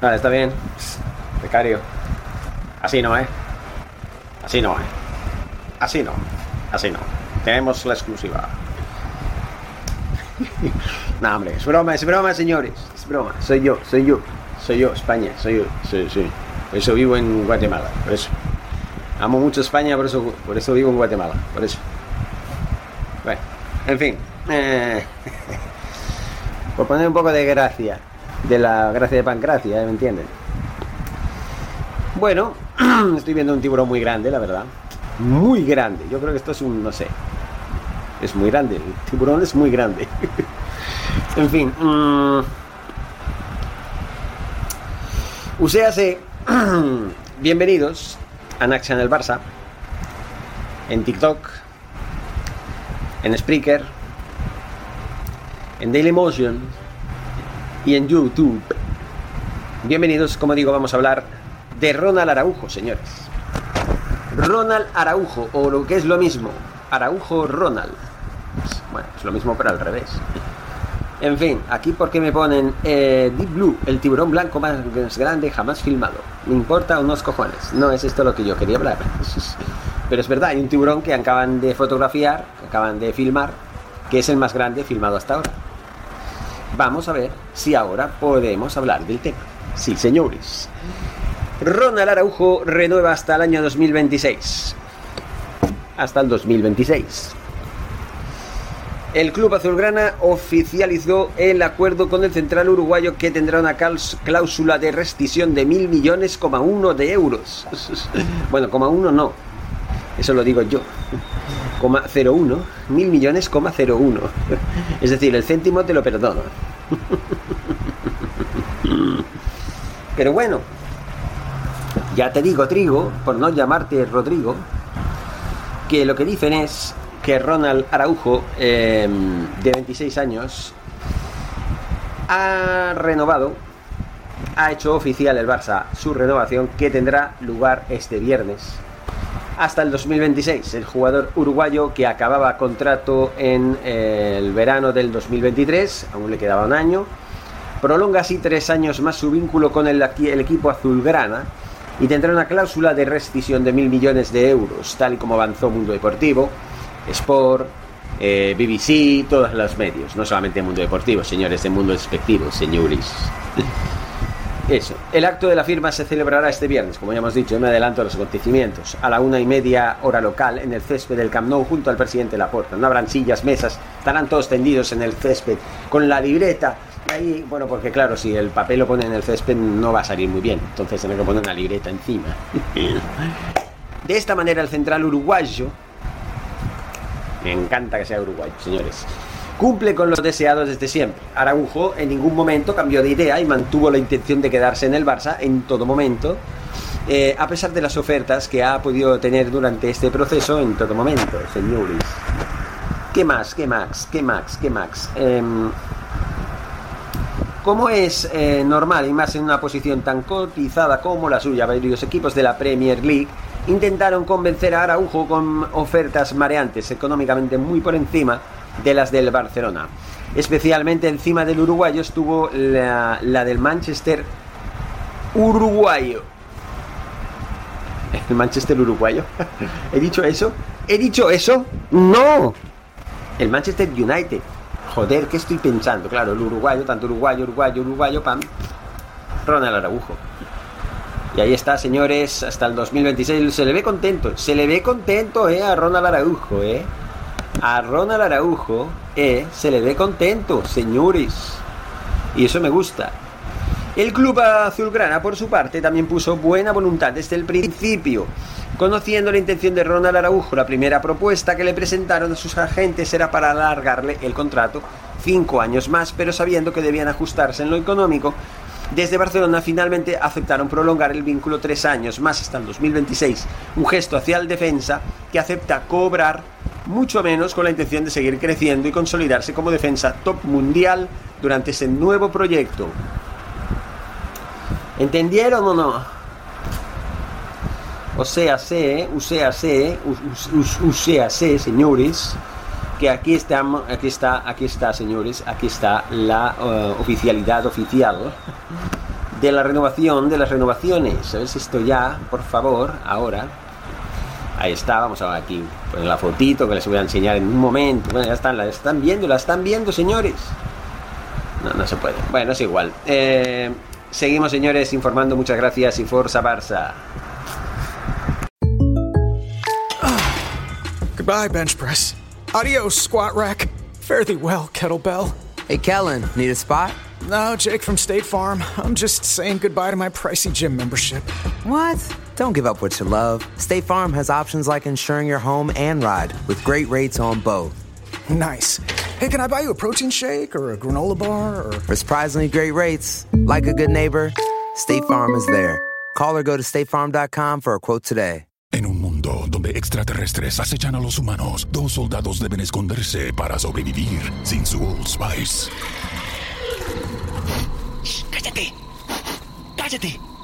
Vale, está bien. Becario. Así no, ¿eh? Así no, ¿eh? Así no. Así no. Tenemos la exclusiva. no, hombre, es broma, es broma, señores. Es broma. Soy yo, soy yo. Soy yo, España. Soy yo. Sí, sí. Por eso vivo en Guatemala. Por eso. Amo mucho España, por eso, por eso vivo en Guatemala. Por eso. Bueno, en fin. Eh, por poner un poco de gracia de la gracia de Pancracia, ¿eh? ¿me entienden? Bueno, estoy viendo un tiburón muy grande, la verdad. Muy grande. Yo creo que esto es un, no sé. Es muy grande. El tiburón es muy grande. en fin. Mmm, Uséase. Bienvenidos a Nax en el Barça. En TikTok. En Spreaker. En Dailymotion y en YouTube. Bienvenidos, como digo, vamos a hablar de Ronald Araujo, señores. Ronald Araujo, o lo que es lo mismo, Araujo Ronald. Bueno, es lo mismo pero al revés. En fin, aquí porque me ponen eh, Deep Blue, el tiburón blanco más grande jamás filmado. Me importa unos cojones. No es esto lo que yo quería hablar. Pero es verdad, hay un tiburón que acaban de fotografiar, que acaban de filmar, que es el más grande filmado hasta ahora. Vamos a ver si ahora podemos hablar del tema. Sí, señores. Ronald Araujo renueva hasta el año 2026. Hasta el 2026. El club azulgrana oficializó el acuerdo con el central uruguayo que tendrá una cláusula de rescisión de mil millones, uno de euros. Bueno, coma uno no. Eso lo digo yo. 01, mil millones, 01. Es decir, el céntimo te lo perdono. Pero bueno, ya te digo, Trigo, por no llamarte Rodrigo, que lo que dicen es que Ronald Araujo, em, de 26 años, ha renovado, ha hecho oficial el Barça su renovación que tendrá lugar este viernes hasta el 2026. El jugador uruguayo que acababa contrato en eh, el verano del 2023, aún le quedaba un año, prolonga así tres años más su vínculo con el, equipo azulgrana y tendrá una cláusula de rescisión de mil millones de euros, tal y como avanzó Mundo Deportivo, Sport, eh, BBC, todos los medios, no solamente Mundo Deportivo, señores de Mundo Despectivo, señores. Eso. El acto de la firma se celebrará este viernes, como ya hemos dicho, me adelanto a los acontecimientos, a la una y media hora local, en el césped del Camp Nou, junto al presidente Laporta. No habrán sillas, mesas, estarán todos tendidos en el césped, con la libreta. Ahí, bueno, porque claro, si el papel lo pone en el césped no va a salir muy bien, entonces tiene que poner una libreta encima. De esta manera, el central uruguayo, me encanta que sea uruguayo, señores, cumple con los deseados desde siempre. Araujo en ningún momento cambió de idea y mantuvo la intención de quedarse en el Barça en todo momento, eh, a pesar de las ofertas que ha podido tener durante este proceso en todo momento, señores. ¿Qué más? ¿Qué más? ¿Qué más? ¿Qué más? Em, como es eh, normal y más en una posición tan cotizada como la suya, varios equipos de la Premier League intentaron convencer a Araujo con ofertas mareantes, económicamente muy por encima de las del Barcelona. Especialmente encima del uruguayo estuvo la, del Manchester uruguayo. ¿El Manchester uruguayo? ¿He dicho eso? ¿He dicho eso? ¡No! El Manchester United. Joder, ¿qué estoy pensando? Claro, el uruguayo, tanto uruguayo, uruguayo, uruguayo, pam. Ronald Araujo. Y ahí está, señores, hasta el 2026. Se le ve contento, se le ve contento, eh, a Ronald Araujo, eh. A Ronald Araujo, eh, se le ve contento, señores. Y eso me gusta. El club azulgrana, por su parte, también puso buena voluntad desde el principio. Conociendo la intención de Ronald Araujo, la primera propuesta que le presentaron a sus agentes era para alargarle el contrato cinco años más, pero sabiendo que debían ajustarse en lo económico, desde Barcelona finalmente aceptaron prolongar el vínculo tres años más hasta el 2026, un gesto hacia el defensa que acepta cobrar mucho menos con la intención de seguir creciendo y consolidarse como defensa top mundial durante ese nuevo proyecto. ¿Entendieron o no? O sea, sé, sea, sé, o sé, señores, que aquí estamos, aquí está, aquí está, señores, aquí está la uh, oficialidad oficial de la renovación de las renovaciones. ¿Sabes esto ya? Por favor, ahora. Ahí está, vamos a ver aquí poner la fotito que les voy a enseñar en un momento. Bueno, ya están, la están viendo, la están viendo, señores. No, no se puede. Bueno, es igual. Eh, Seguimos, señores, informando. Muchas gracias y Forza Barça. Goodbye, bench press. Adios, squat rack. Fare thee well, kettlebell. Hey, Kellen, need a spot? No, Jake from State Farm. I'm just saying goodbye to my pricey gym membership. What? Don't give up what you love. State Farm has options like insuring your home and ride with great rates on both. Nice. Hey, can I buy you a protein shake or a granola bar or. For surprisingly great rates, like a good neighbor, State Farm is there. Call or go to statefarm.com for a quote today. En un mundo donde extraterrestres acechan a los humanos, dos soldados deben esconderse para sobrevivir sin su Old Spice. Shh, ¡Cállate! ¡Cállate!